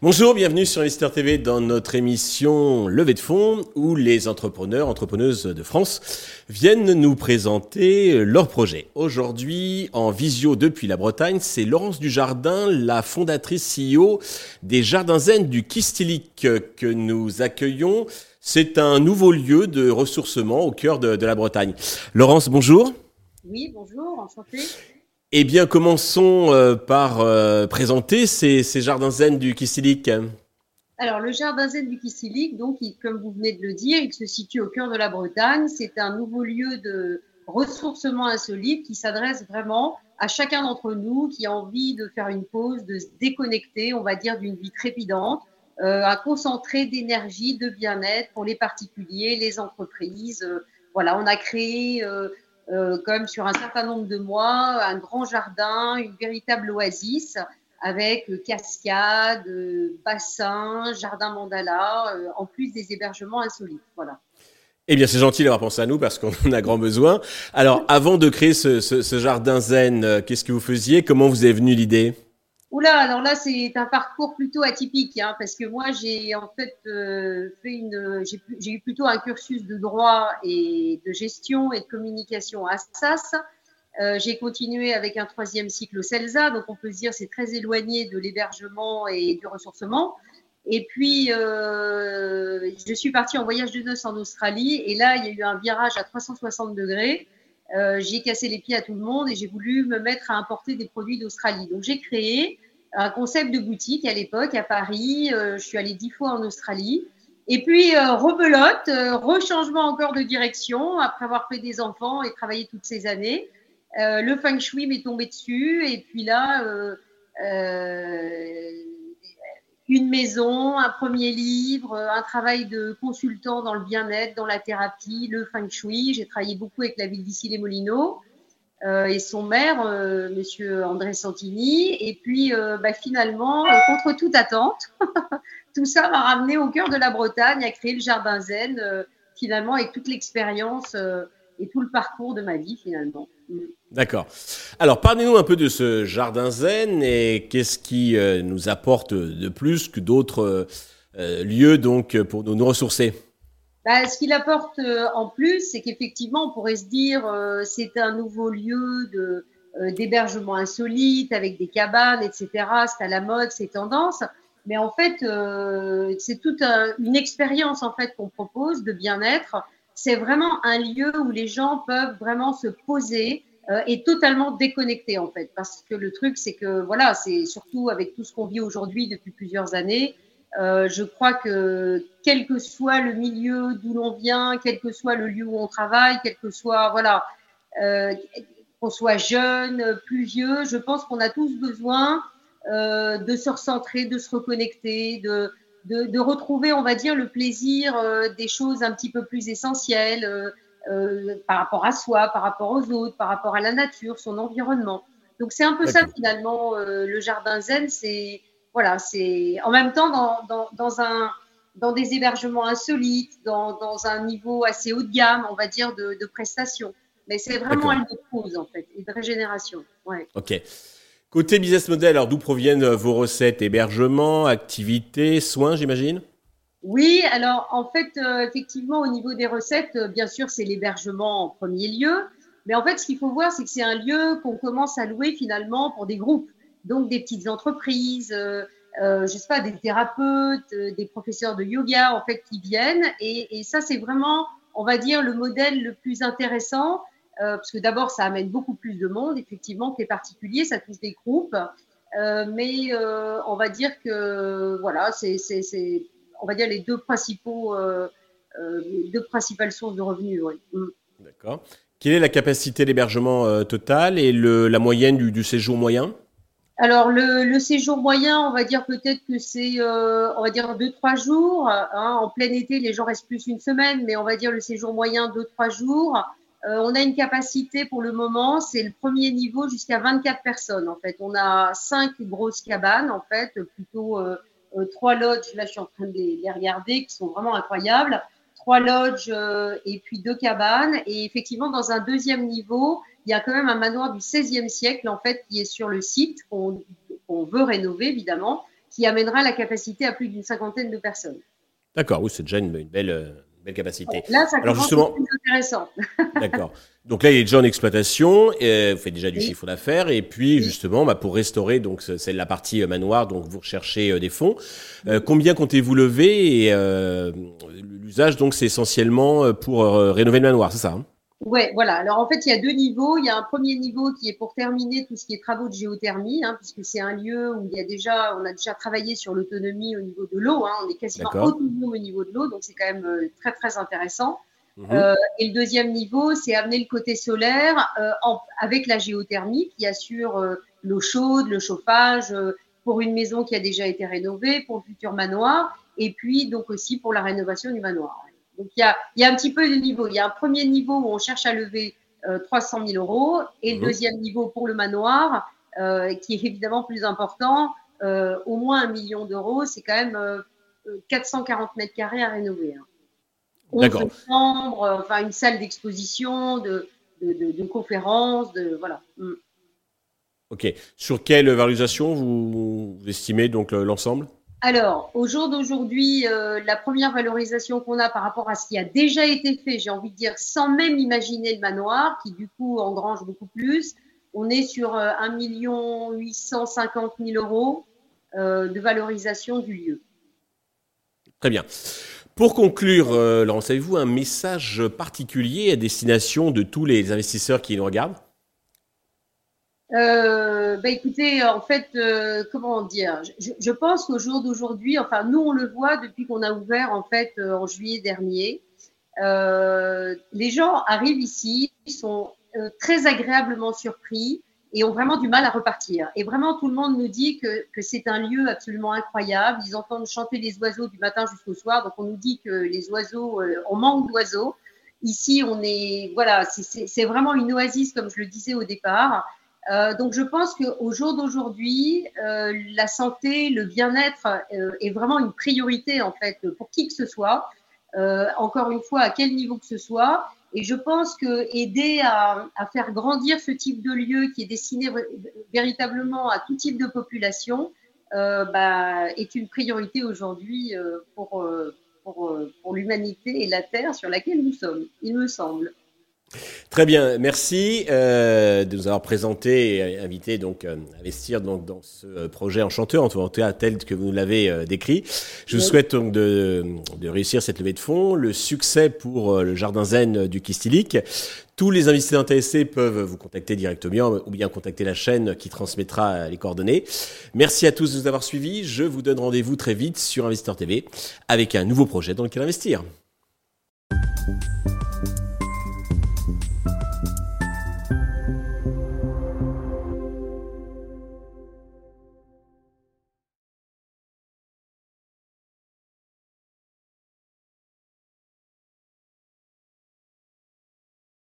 Bonjour, bienvenue sur Investor TV dans notre émission Levée de fonds où les entrepreneurs, entrepreneuses de France viennent nous présenter leurs projets. Aujourd'hui, en visio depuis la Bretagne, c'est Laurence Dujardin, la fondatrice CEO des Jardins Zen du Kistilic que nous accueillons. C'est un nouveau lieu de ressourcement au cœur de, de la Bretagne. Laurence, bonjour. Oui, bonjour, enchanté. Eh bien, commençons euh, par euh, présenter ces, jardins zen du Kissilic. Alors, le jardin zen du Kissilic, donc, comme vous venez de le dire, il se situe au cœur de la Bretagne. C'est un nouveau lieu de ressourcement insolite qui s'adresse vraiment à chacun d'entre nous qui a envie de faire une pause, de se déconnecter, on va dire, d'une vie trépidante, à concentrer d'énergie, de bien-être pour les particuliers, les entreprises. voilà, on a créé euh, comme sur un certain nombre de mois, un grand jardin, une véritable oasis avec cascade, bassin, jardin mandala, euh, en plus des hébergements insolites. Voilà. Eh bien, c'est gentil d'avoir pensé à nous parce qu'on en a grand besoin. Alors, avant de créer ce, ce, jardin zen, euh, qu'est-ce que vous faisiez? Comment vous est venue l'idée? Oula, alors là, c'est un parcours plutôt atypique, hein, parce que moi, j'ai en fait euh, fait une, j'ai eu plutôt un cursus de droit et de gestion et de communication à SAS. Euh, j'ai continué avec un troisième cycle au CELSA, donc on peut se dire c'est très éloigné de l'hébergement et du ressourcement. Et puis, euh, je suis partie en voyage de noces en Australie, et là, il y a eu un virage à 360 degrés. Euh, j'ai cassé les pieds à tout le monde et j'ai voulu me mettre à importer des produits d'Australie. Donc j'ai créé un concept de boutique à l'époque à Paris. Euh, je suis allée dix fois en Australie. Et puis euh, rebelote, rechangement encore de direction après avoir fait des enfants et travaillé toutes ces années. le feng shui m'est tombé dessus et puis là un premier livre, un travail de consultant dans le bien-être, dans la thérapie, le feng shui. J'ai travaillé beaucoup avec la ville d'Issy les Molinos euh, et son maire, euh, Monsieur André Santini. Et puis, euh, bah, finalement, euh, contre toute attente, tout ça m'a ramené au cœur de la Bretagne à créer le Jardin Zen, finalement, avec toute l'expérience et tout le parcours de ma vie, finalement. D'accord. Alors, parlez-nous un peu de ce jardin zen et qu'est-ce qui euh, nous apporte de plus que d'autres euh, lieux donc pour nous, ressourcer? Bah, Ce qu'il apporte euh, en plus, c'est qu'effectivement, on pourrait se dire c'est un nouveau lieu d'hébergement insolite avec des cabanes, etc. C'est à la mode, c'est tendance. Mais en fait, c'est toute une expérience en fait qu'on propose de bien-être. C'est vraiment un lieu où les gens peuvent vraiment se poser, euh, est totalement déconnecté en fait. Parce que le truc, c'est que voilà, c'est surtout avec tout ce qu'on vit aujourd'hui depuis plusieurs années. Euh, je crois que quel que soit le milieu d'où l'on vient, quel que soit le lieu où on travaille, quel que soit voilà, euh, qu'on soit jeune, plus vieux, je pense qu'on a tous besoin euh, de se recentrer, de se reconnecter, de, de, de retrouver, on va dire, le plaisir euh, des choses un petit peu plus essentielles. Euh, euh, par rapport à soi, par rapport aux autres, par rapport à la nature, son environnement. Donc c'est un peu ça finalement le jardin zen, c'est voilà, c'est en même temps dans, dans, dans, un dans des hébergements insolites, dans, dans, un niveau assez haut de gamme, on va dire de, de prestations. Mais c'est vraiment un lieu de pause en fait et de régénération. Ouais. Ok. Côté business model, alors d'où proviennent vos recettes? Hébergement, activités, soins, j'imagine? Oui, alors en fait, euh, effectivement, au niveau des recettes, euh, bien sûr, c'est l'hébergement en premier lieu. Mais en fait, ce qu'il faut voir, c'est que c'est un lieu qu'on commence à louer finalement pour des groupes, donc des petites entreprises, euh, euh sais pas, des thérapeutes, des professeurs de yoga, en fait, qui viennent. Et ça, c'est vraiment, on va dire, le modèle le plus intéressant, parce que d'abord, ça amène beaucoup plus de monde, effectivement, que les particuliers, ça touche des groupes. mais on va dire que, voilà, c'est on va dire, les deux, principaux, euh, euh, deux principales sources de revenus. Mm. D'accord. Quelle est la capacité d'hébergement euh, totale et le, la moyenne du, séjour moyen? Alors le, séjour moyen, on va dire peut-être que c'est, on va dire deux trois jours. Hein. en plein été, les gens restent plus une semaine, mais on va dire le séjour moyen deux trois jours. On a une capacité pour le moment, c'est le premier niveau jusqu'à 24 personnes. En fait, on a cinq grosses cabanes en fait, plutôt euh, trois lodges, là je suis en train de les, regarder, qui sont vraiment incroyables, trois lodges et puis deux cabanes. Et effectivement, dans un deuxième niveau, il y a quand même un manoir du XVIe siècle, en fait, qui est sur le site, qu'on veut rénover, évidemment, qui amènera la capacité à plus d'une cinquantaine de personnes. D'accord, oui, c'est déjà une, belle, belle capacité. Là, ça Alors justement, plus intéressant. D'accord. Donc là, il est déjà en exploitation, et vous faites déjà du chiffre d'affaires, et puis justement, bah, pour restaurer, donc c'est la partie euh, manoir, donc vous recherchez euh, des fonds. Euh, combien comptez-vous lever Et l'usage, donc, c'est essentiellement pour rénover le manoir, c'est ça hein? Ouais, voilà. Alors en fait, il y a deux niveaux. Il y a un premier niveau qui est pour terminer tout ce qui est travaux de géothermie, hein, puisque c'est un lieu où il y a déjà, on a déjà travaillé sur l'autonomie au niveau de l'eau. Hein, on est quasiment autonome au niveau de l'eau, donc c'est quand même euh, très très intéressant. Mhm. Euh, et le deuxième niveau, c'est amener le côté solaire euh, en, avec la géothermie qui assure euh, l'eau chaude, le chauffage euh, pour une maison qui a déjà été rénovée, pour le futur manoir, et puis donc aussi pour la rénovation du manoir. Donc il y a, y a, un petit peu de niveau. Il y a un premier niveau où on cherche à lever euh, 300 000 euros et le mhm. deuxième niveau pour le manoir, euh, qui est évidemment plus important, euh, au moins un million d'euros. C'est quand même 440 euh, mètres carrés à rénover. Hein. D'accord. euh, enfin une salle d'exposition, de, de, de, de conférences, de voilà. Mm. Ok. Sur quelle valorisation vous, vous estimez donc l'ensemble? Alors, au jour d'aujourd'hui, euh, la première valorisation qu'on a par rapport à ce qui a déjà été fait, j'ai envie de dire, sans même imaginer le manoir, qui du coup engrange beaucoup plus, on est sur euh, 1 850 000 euros euh, de valorisation du lieu. Très bien. Pour conclure, euh, Laurence, avez-vous un message particulier à destination de tous les investisseurs qui nous regardent? Euh, bah écoutez, en fait, euh, comment dire je, pense qu'au jour d'aujourd'hui, enfin nous on le voit depuis qu'on a ouvert en fait euh, en juillet dernier, euh, les gens arrivent ici, sont euh, très agréablement surpris et ont vraiment du mal à repartir. Et vraiment tout le monde nous dit que, que c'est un lieu absolument incroyable. Ils entendent chanter les oiseaux du matin jusqu'au soir, donc on nous dit que les oiseaux, on manque d'oiseaux. Ici, on est, voilà, c'est vraiment une oasis comme je le disais au départ. Euh, donc je pense qu'au jour d'aujourd'hui, euh, la santé, le bien-être euh, est vraiment une priorité en fait pour qui que ce soit. Encore une fois, à quel niveau que ce soit. Et je pense que aider à, faire grandir ce type de lieu qui est destiné véritablement à tout type de population bah, est une priorité aujourd'hui pour l'humanité et la Terre sur laquelle nous sommes, il me semble. Très bien, merci euh, de nous avoir présenté et invité donc à euh, investir donc dans ce euh, projet enchanteur, en tout cas tel que vous nous l'avez euh, décrit. Je vous souhaite donc de, de, réussir cette levée de fonds, le succès pour le jardin zen du Kistilic. Tous les investisseurs intéressés peuvent vous contacter directement ou bien contacter la chaîne qui transmettra les coordonnées. Merci à tous de nous avoir suivis. Je vous donne rendez-vous très vite sur Investeur TV avec un nouveau projet dans lequel investir.